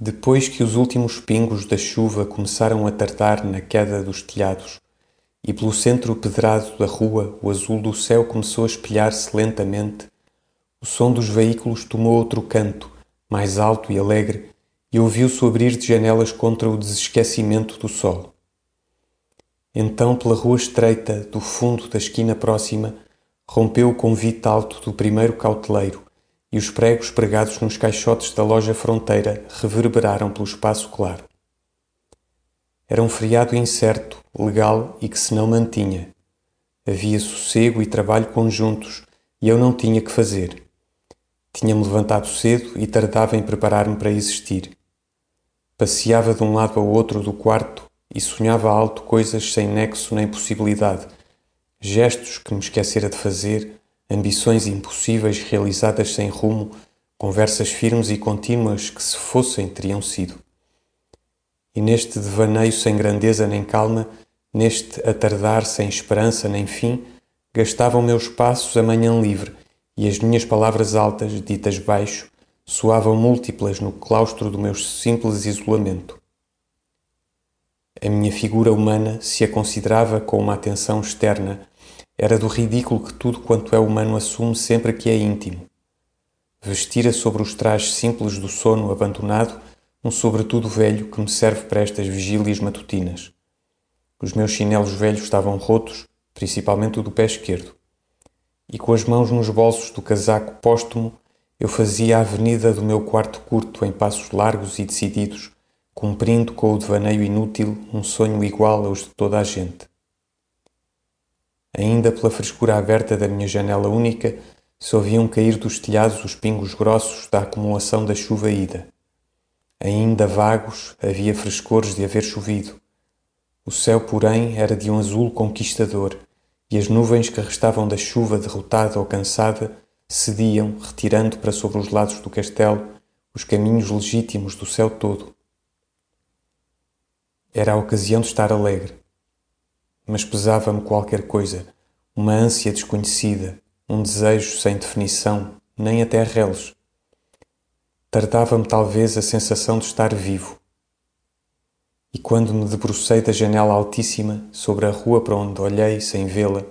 Depois que os últimos pingos da chuva começaram a tardar na queda dos telhados e pelo centro pedrado da rua o azul do céu começou a espelhar-se lentamente, o som dos veículos tomou outro canto, mais alto e alegre, e ouviu-se abrir de janelas contra o desesquecimento do sol. Então, pela rua estreita do fundo da esquina próxima, rompeu o convite alto do primeiro cauteleiro e os pregos pregados nos caixotes da loja fronteira reverberaram pelo espaço claro. Era um feriado incerto, legal e que se não mantinha. Havia sossego e trabalho conjuntos e eu não tinha que fazer. Tinha-me levantado cedo e tardava em preparar-me para existir. Passeava de um lado ao outro do quarto e sonhava alto coisas sem nexo nem possibilidade, gestos que me esquecera de fazer, ambições impossíveis realizadas sem rumo, conversas firmes e contínuas que, se fossem, teriam sido. E neste devaneio sem grandeza nem calma, neste atardar sem esperança nem fim, gastavam meus passos a manhã livre e as minhas palavras altas, ditas baixo, soavam múltiplas no claustro do meu simples isolamento. A minha figura humana se a considerava com uma atenção externa, era do ridículo que tudo quanto é humano assume sempre que é íntimo. Vestira sobre os trajes simples do sono abandonado um sobretudo velho que me serve para estas vigílias matutinas. Os meus chinelos velhos estavam rotos, principalmente o do pé esquerdo. E com as mãos nos bolsos do casaco póstumo, eu fazia a avenida do meu quarto curto em passos largos e decididos, cumprindo com o devaneio inútil um sonho igual aos de toda a gente. Ainda pela frescura aberta da minha janela única, se ouviam cair dos telhados os pingos grossos da acumulação da chuva ida. Ainda vagos, havia frescores de haver chovido. O céu, porém, era de um azul conquistador, e as nuvens que restavam da chuva derrotada ou cansada cediam, retirando para sobre os lados do castelo os caminhos legítimos do céu todo. Era a ocasião de estar alegre. Mas pesava-me qualquer coisa, uma ânsia desconhecida, um desejo sem definição, nem até reles. Tardava-me talvez a sensação de estar vivo. E quando me debrucei da janela altíssima sobre a rua para onde olhei sem vê-la,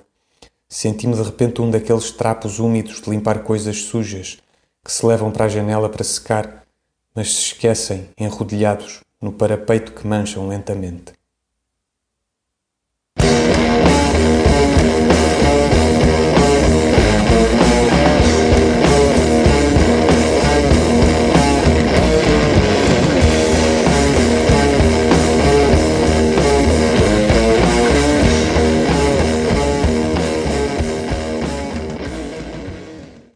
senti-me de repente um daqueles trapos úmidos de limpar coisas sujas que se levam para a janela para secar, mas se esquecem, enrodilhados, no parapeito que mancham lentamente.